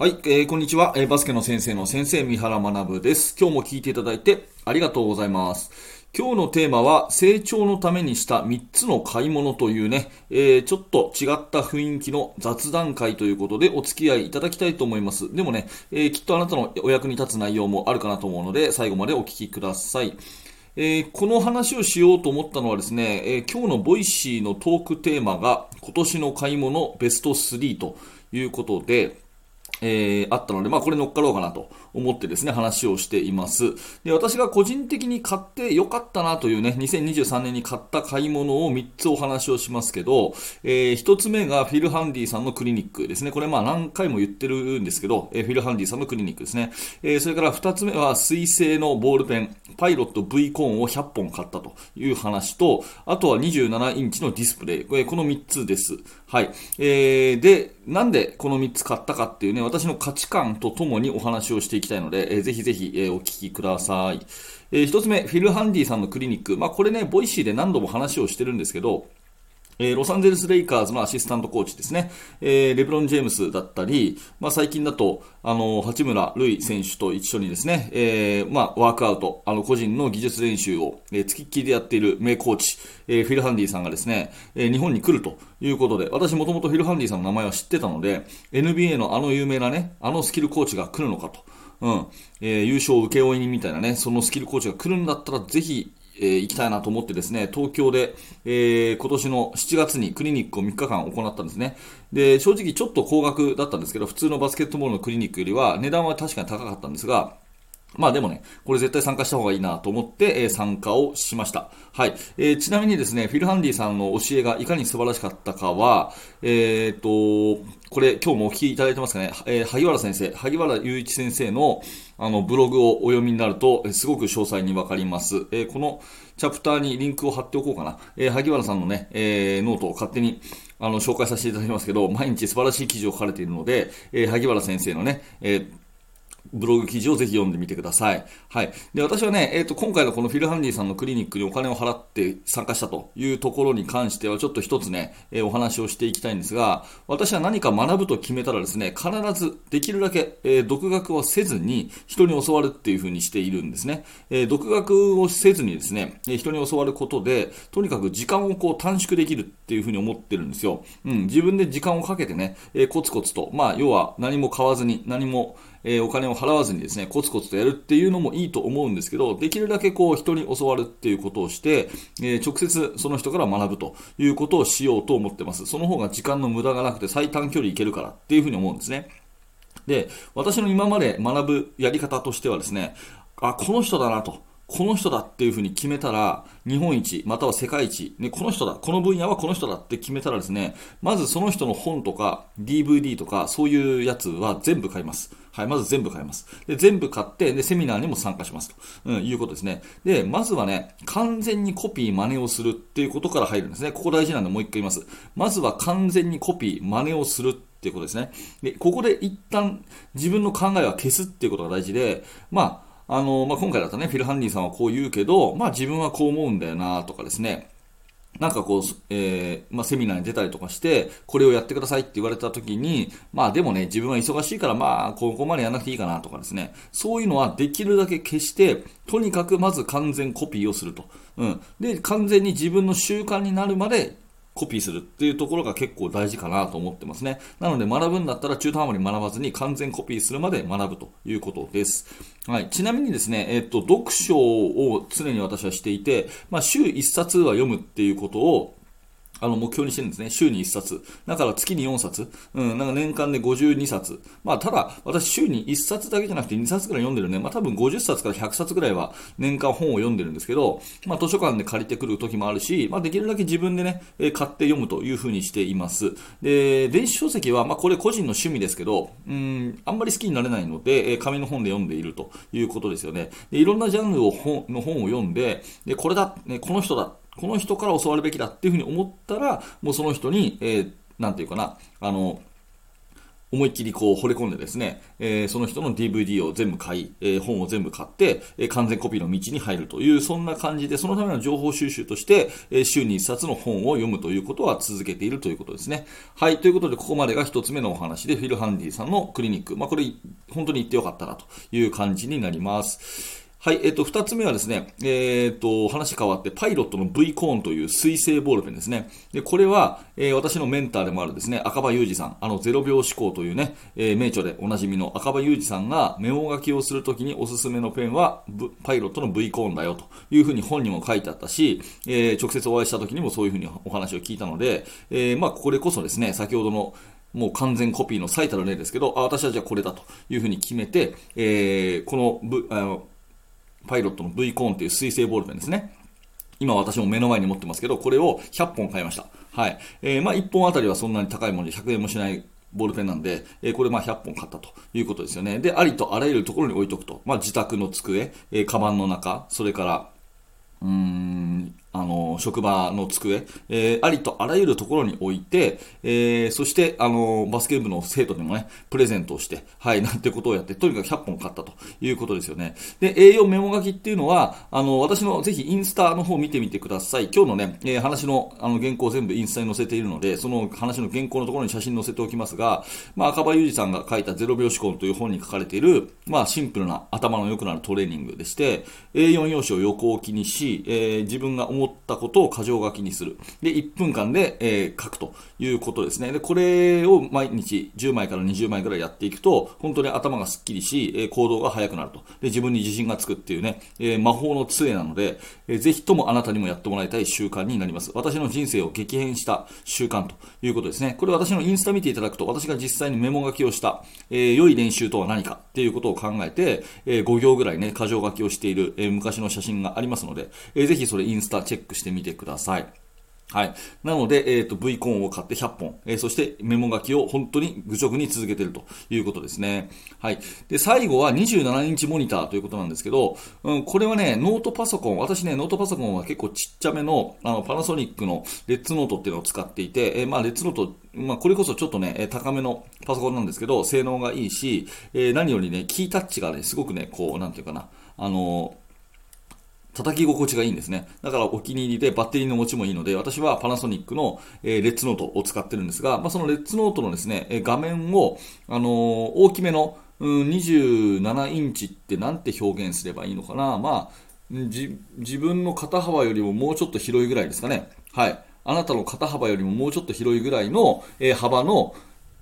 はい、えー、こんにちは、えー、バスケの先生の先生、三原学です。今日も聞いていただいてありがとうございます。今日のテーマは、成長のためにした3つの買い物というね、えー、ちょっと違った雰囲気の雑談会ということでお付き合いいただきたいと思います。でもね、えー、きっとあなたのお役に立つ内容もあるかなと思うので、最後までお聞きください。えー、この話をしようと思ったのはですね、え、今日のボイシーのトークテーマが今年の買い物ベスト3ということで、えー、あったので、まあこれ乗っかろうかなと思ってですね、話をしています。で、私が個人的に買ってよかったなというね、2023年に買った買い物を3つお話をしますけど、えー、1つ目がフィル・ハンディさんのクリニックですね。これまあ何回も言ってるんですけど、えー、フィル・ハンディさんのクリニックですね。えー、それから2つ目は水性のボールペン、パイロット V コーンを100本買ったという話と、あとは27インチのディスプレイ。これこの3つです。はい。えー、で、なんでこの3つ買ったかっていうね、私の価値観とともにお話をしていきたいので、えー、ぜひぜひ、えー、お聞きください。えー、1つ目、フィル・ハンディさんのクリニック。まあ、これね、ボイシーで何度も話をしてるんですけど、えー、ロサンゼルス・レイカーズのアシスタントコーチですね。えー、レブロン・ジェームスだったり、まあ、最近だと、あの、八村塁選手と一緒にですね、えー、まあ、ワークアウト、あの、個人の技術練習を、えー、付きっきりでやっている名コーチ、えー、フィル・ハンディさんがですね、えー、日本に来るということで、私もともとフィル・ハンディさんの名前は知ってたので、NBA のあの有名なね、あのスキルコーチが来るのかと。うん。えー、優勝請負人みたいなね、そのスキルコーチが来るんだったら、ぜひ、えー、行きたいなと思ってですね、東京で、えー、今年の7月にクリニックを3日間行ったんですね。で、正直ちょっと高額だったんですけど、普通のバスケットボールのクリニックよりは値段は確かに高かったんですが、まあでもね、これ絶対参加した方がいいなと思って、えー、参加をしました。はい、えー。ちなみにですね、フィル・ハンディさんの教えがいかに素晴らしかったかは、えっ、と、これ今日もお聞きいただいてますかね、え、萩原先生、萩原雄一先生のあのブログをお読みになると、え、すごく詳細にわかります。え、このチャプターにリンクを貼っておこうかな。え、萩原さんのね、え、ノートを勝手にあの紹介させていただきますけど、毎日素晴らしい記事を書かれているので、え、萩原先生のね、えーブログ記事をぜひ読んでみてください。はい。で、私はね、えっ、ー、と、今回のこのフィルハンディさんのクリニックにお金を払って参加したというところに関しては、ちょっと一つね、えー、お話をしていきたいんですが、私は何か学ぶと決めたらですね、必ずできるだけ、えー、独学をせずに人に教わるっていうふうにしているんですね。え独学をせずにですね、え人に教わることで、とにかく時間をこう短縮できるっていうふうに思ってるんですよ。うん、自分で時間をかけてね、えコツコツと、まあ、要は何も買わずに、何も、え、お金を払わずにですね、コツコツとやるっていうのもいいと思うんですけど、できるだけこう人に教わるっていうことをして、え、直接その人から学ぶということをしようと思ってます。その方が時間の無駄がなくて最短距離いけるからっていうふうに思うんですね。で、私の今まで学ぶやり方としてはですね、あ、この人だなと。この人だっていうふうに決めたら、日本一、または世界一、ね、この人だ、この分野はこの人だって決めたらですね、まずその人の本とか DVD とかそういうやつは全部買います。はい、まず全部買います。で、全部買って、で、セミナーにも参加しますと、うん、いうことですね。で、まずはね、完全にコピー真似をするっていうことから入るんですね。ここ大事なんでもう一回言います。まずは完全にコピー真似をするっていうことですね。で、ここで一旦自分の考えは消すっていうことが大事で、まあ、あの、まあ、今回だとね、フィル・ハンディさんはこう言うけど、まあ、自分はこう思うんだよな、とかですね。なんかこう、えー、まあ、セミナーに出たりとかして、これをやってくださいって言われた時に、まあでもね、自分は忙しいから、まあ、ここまでやらなくていいかなとかですね。そういうのはできるだけ消して、とにかくまず完全コピーをすると。うん。で、完全に自分の習慣になるまでコピーするっていうところが結構大事かなと思ってますね。なので学ぶんだったら中途半端に学ばずに完全コピーするまで学ぶということです。はい。ちなみにですね、えっと、読書を常に私はしていて、まあ、週1冊は読むっていうことをあの、目標にしてるんですね。週に1冊。だから月に4冊。うん、なんか年間で52冊。まあ、ただ、私週に1冊だけじゃなくて2冊くらい読んでるね。まあ、多分50冊から100冊くらいは年間本を読んでるんですけど、まあ、図書館で借りてくる時もあるし、まあ、できるだけ自分でね、え買って読むというふうにしています。で、電子書籍は、まあ、これ個人の趣味ですけど、うん、あんまり好きになれないので、え紙の本で読んでいるということですよね。で、いろんなジャンルを本の本を読んで、で、これだ、ね、この人だ、この人から教わるべきだっていうふうに思ったら、もうその人に、えー、なんていうかな、あの、思いっきりこう惚れ込んでですね、えー、その人の DVD を全部買い、えー、本を全部買って、えー、完全コピーの道に入るという、そんな感じで、そのための情報収集として、え週に1冊の本を読むということは続けているということですね。はい、ということで、ここまでが1つ目のお話で、フィル・ハンディさんのクリニック。まあ、これ、本当に行ってよかったなという感じになります。はい、えっ、と、二つ目はですね、えっ、と、話変わって、パイロットの V コーンという水性ボールペンですね。で、これは、えー、私のメンターでもあるですね、赤羽裕二さん、あの、0秒思考というね、え、名著でおなじみの赤羽裕二さんがメモ書きをするときにおすすめのペンは、パイロットの V コーンだよというふうに本にも書いてあったし、え、直接お会いしたときにもそういうふうにお話を聞いたので、えまあ、これこそですね、先ほどの、もう完全コピーの最たる例ですけど、あ私はじゃあこれだというふうに決めて、えー、この、あのパイロットの V コーンっていう水性ボールペンですね。今私も目の前に持ってますけど、これを100本買いました。はい。えー、まあ1本あたりはそんなに高いもので100円もしないボールペンなんで、えー、これまあ100本買ったということですよね。で、ありとあらゆるところに置いとくと。まあ自宅の机、えー、カバンの中、それから、うーん、あの、職場の机、えー、ありとあらゆるところに置いて、えー、そして、あの、バスケ部の生徒にもね、プレゼントをして、はい、なんてことをやって、とにかく100本買ったということですよね。で、栄養メモ書きっていうのは、あの、私のぜひインスタの方見てみてください。今日のね、えー、話の、あの、原稿全部インスタに載せているので、その話の原稿のところに写真載せておきますが、まあ、赤羽裕二さんが書いた0秒思考という本に書かれている、まあ、シンプルな頭の良くなるトレーニングでして、A4 用紙を横置きにし、え、自分が思ったことを箇条書きにする。で、1分間で、えー、書くということですね。で、これを毎日10枚から20枚くらいやっていくと、本当に頭がスッキリし、え、行動が速くなると。で、自分に自信がつくっていうね、えー、魔法の杖なので、えー、ぜひともあなたにもやってもらいたい習慣になります。私の人生を激変した習慣ということですね。これ私のインスタ見ていただくと、私が実際にメモ書きをした、えー、良い練習とは何かっていうことを考えて、え、5行ぐらいね、箇条書きをしている、え、昔の写真がありますので、えー、ぜひそれインスタチェックしてみてください。はい。なので、えっ、ー、と、V コーンを買って100本、えー、そしてメモ書きを本当に愚直に続けているということですね。はい。で、最後は27インチモニターということなんですけど、うん、これはね、ノートパソコン、私ね、ノートパソコンは結構ちっちゃめの、あの、パナソニックのレッツノートっていうのを使っていて、えー、まあ、レッツノート、まあ、これこそちょっとね、高めのパソコンなんですけど、性能がいいし、えー、何よりね、キータッチがね、すごくね、こう、なんていうかな、あのー叩き心地がいいんですね。だからお気に入りでバッテリーの持ちもいいので、私はパナソニックの、え、レッツノートを使ってるんですが、まあ、そのレッツノートのですね、え画面を、あの、大きめの、うん、27インチってなんて表現すればいいのかな。まあ、自分の肩幅よりももうちょっと広いぐらいですかね。はい。あなたの肩幅よりももうちょっと広いぐらいの、えー、幅の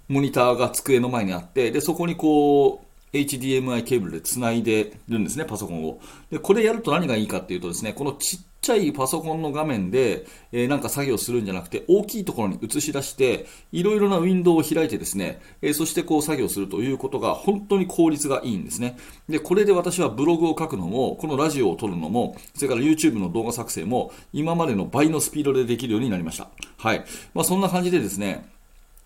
モニターが机の前にあって、で、そこにこう、HDMI ケーブルで繋いでるんですね、パソコンを。で、これやると何がいいかっていうとですね、このちっちゃいパソコンの画面で、えー、なんか作業するんじゃなくて、大きいところに映し出して、いろいろなウィンドウを開いてですね、えー、そしてこう作業するということが本当に効率がいいんですね。で、これで私はブログを書くのも、このラジオを撮るのも、それから YouTube の動画作成も、今までの倍のスピードでできるようになりました。はい。まあそんな感じでですね、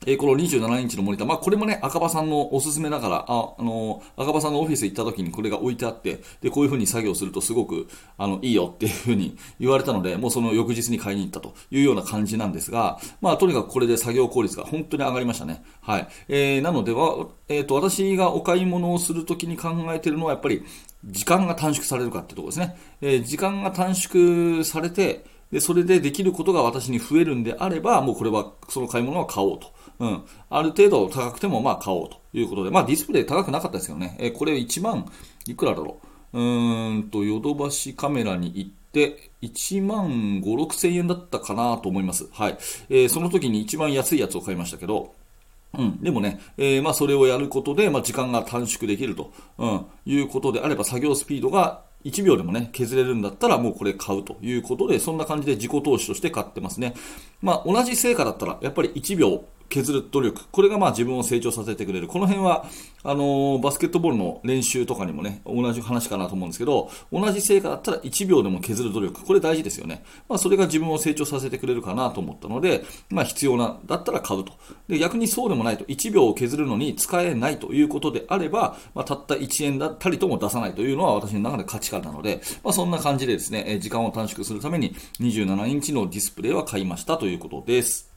えー、この27インチのモニター、まあ、これもね、赤羽さんのおすすめだから、あ、あのー、赤羽さんのオフィス行った時にこれが置いてあって、で、こういう風に作業するとすごく、あの、いいよっていう風に 言われたので、もうその翌日に買いに行ったというような感じなんですが、まあ、とにかくこれで作業効率が本当に上がりましたね。はい。えー、なのでは、えっ、と、私がお買い物をするときに考えてるのは、やっぱり、時間が短縮されるかってところですね。え、時間が短縮されて、で、それでできることが私に増えるんであれば、もうこれは、その買い物は買おうと。うん。ある程度高くてもまあ買おうということで、まあディスプレイ高くなかったですけどね。え、これ1万いくらだろう。うーんと、ヨドバシカメラに行って、1万5、6千円だったかなと思います。はい。えー、その時に一番安いやつを買いましたけど、うん。でもね、えー、まあそれをやることで、まあ時間が短縮できると、うん、いうことであれば作業スピードが1秒でもね、削れるんだったらもうこれ買うということで、そんな感じで自己投資として買ってますね。まあ同じ成果だったら、やっぱり1秒削る努力。これがまあ自分を成長させてくれる。この辺は、あのー、バスケットボールの練習とかにもね、同じ話かなと思うんですけど、同じ成果だったら1秒でも削る努力。これ大事ですよね。まあそれが自分を成長させてくれるかなと思ったので、まあ必要な、だったら買うと。で、逆にそうでもないと、1秒を削るのに使えないということであれば、まあたった1円だったりとも出さないというのは私の中で価値観なので、まあそんな感じでですね、時間を短縮するために27インチのディスプレイは買いましたということです。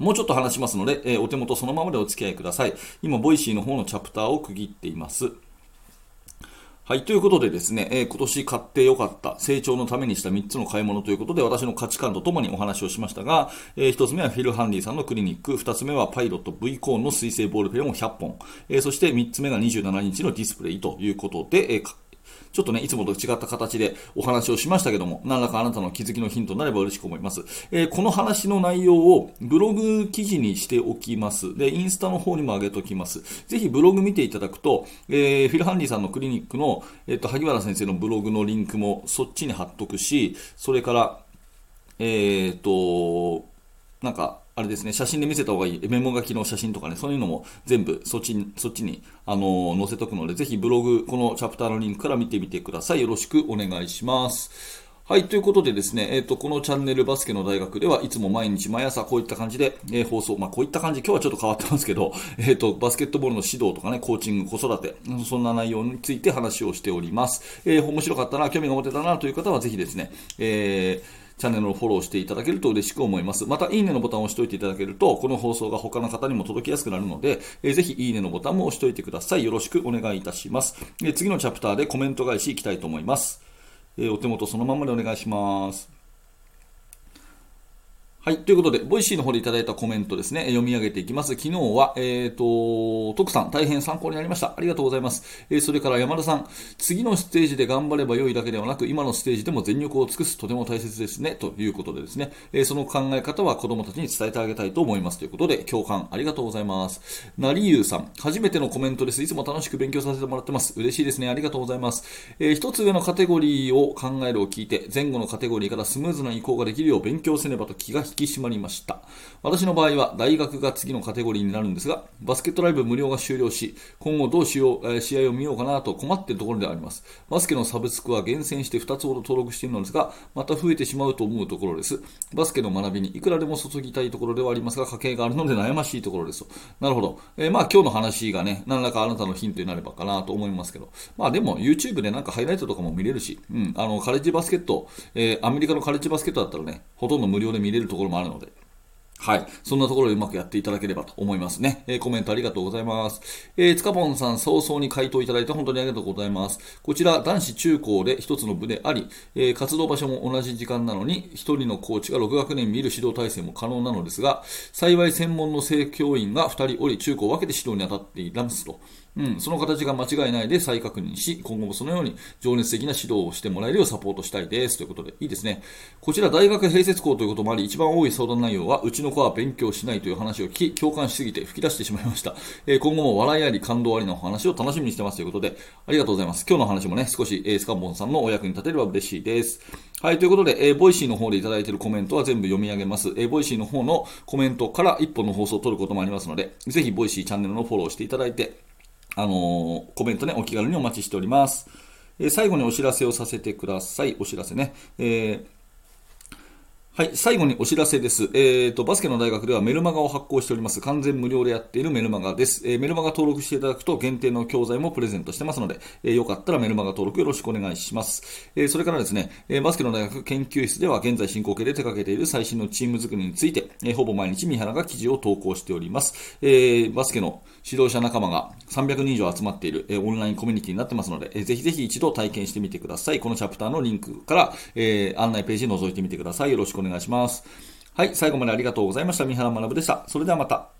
もうちょっと話しますので、えー、お手元そのままでお付き合いください。今、ボイシーの方のチャプターを区切っています。はい。ということでですね、えー、今年買ってよかった、成長のためにした3つの買い物ということで、私の価値観とともにお話をしましたが、えー、1つ目はフィル・ハンディさんのクリニック、2つ目はパイロット V コーンの水性ボールペンを100本、えー、そして3つ目が27日のディスプレイということで、えーちょっとね、いつもと違った形でお話をしましたけども、何らかあなたの気づきのヒントになれば嬉しく思います。えー、この話の内容をブログ記事にしておきます。で、インスタの方にも上げておきます。ぜひブログ見ていただくと、えー、フィル・ハンディさんのクリニックの、えっ、ー、と、萩原先生のブログのリンクもそっちに貼っとくし、それから、えっ、と、なんか、あれですね、写真で見せた方がいい、メモ書きの写真とかね、そういうのも全部そっちに、そっちに、あの、載せとくので、ぜひブログ、このチャプターのリンクから見てみてください。よろしくお願いします。はい、ということでですね、えっ、ー、と、このチャンネルバスケの大学ではいつも毎日毎朝こういった感じで、えー、放送、まあこういった感じ、今日はちょっと変わってますけど、えっ、ー、と、バスケットボールの指導とかね、コーチング、子育て、そんな内容について話をしております。えー、面白かったな、興味が持てたなという方はぜひですね、えー、チャンネルをフォローしていただけると嬉しく思います。また、いいねのボタンを押しておいていただけると、この放送が他の方にも届きやすくなるので、えー、ぜひいいねのボタンも押しておいてください。よろしくお願いいたします。えー、次のチャプターでコメント返しいきたいと思います。えー、お手元そのままでお願いします。はい。ということで、ボイシーの方でいただいたコメントですね、読み上げていきます。昨日は、えっ、ー、と、徳さん、大変参考になりました。ありがとうございます。えー、それから山田さん、次のステージで頑張れば良いだけではなく、今のステージでも全力を尽くす、とても大切ですね、ということでですね、えー、その考え方は子供たちに伝えてあげたいと思います。ということで、共感ありがとうございます。成優さん、初めてのコメントです。いつも楽しく勉強させてもらってます。嬉しいですね。ありがとうございます。えー、一つ上のカテゴリーを考えるを聞いて、前後のカテゴリーからスムーズな移行ができるよう勉強せねばと気が引き締まりました。。私の場合は大学が次のカテゴリーになるんですが、バスケットライブ無料が終了し、今後どうしよう、え、試合を見ようかなと困っているところであります。バスケのサブスクは厳選して2つほど登録しているのですが、また増えてしまうと思うところです。バスケの学びにいくらでも注ぎたいところではありますが、家計があるので悩ましいところですなるほど。えー、まあ今日の話がね、何らかあなたのヒントになればかなと思いますけど、まあでも YouTube でなんかハイライトとかも見れるし、うん、あの、カレッジバスケット、えー、アメリカのカレッジバスケットだったらね、ほとんど無料で見れるところころもあるので、はい。そんなところでうまくやっていただければと思いますね。えー、コメントありがとうございます。えー、つかぽんさん早々に回答いただいて本当にありがとうございます。こちら、男子中高で一つの部であり、えー、活動場所も同じ時間なのに、一人のコーチが6学年見る指導体制も可能なのですが、幸い専門の正教員が2人おり、中高を分けて指導に当たっていますと。うん、その形が間違いないで再確認し、今後もそのように情熱的な指導をしてもらえるようサポートしたいです。ということで、いいですね。こちら大学併設校ということもあり、一番多い相談内容は、うちの子は勉強しないという話を聞き、共感しすぎて吹き出してしまいました。えー、今後も笑いあり感動ありの話を楽しみにしてますということで、ありがとうございます。今日の話もね、少し、えー、スカンボンさんのお役に立てれば嬉しいです。はい、ということで、えー、ボイシーの方でいただいているコメントは全部読み上げます。えー、ボイシーの方のコメントから一本の放送を取ることもありますので、ぜひボイシーチャンネルのフォローしていただいて、あのー、コメントね、お気軽にお待ちしております。えー、最後にお知らせをさせてください。お知らせね。えーはい、最後にお知らせです。えっ、ー、と、バスケの大学ではメルマガを発行しております。完全無料でやっているメルマガです。えー、メルマガ登録していただくと限定の教材もプレゼントしてますので、えー、よかったらメルマガ登録よろしくお願いします。えーそれからですね、えバスケの大学研究室では現在進行形で手掛けている最新のチーム作りについて、えほぼ毎日三原が記事を投稿しております。えバスケの指導者仲間が300人以上集まっている、えオンラインコミュニティになってますので、えぜひぜひ一度体験してみてください。このチャプターのリンクから、え案内ページ覗いてみてください。よろしくお願いします。はい、最後までありがとうございました。三原学でした。それではまた。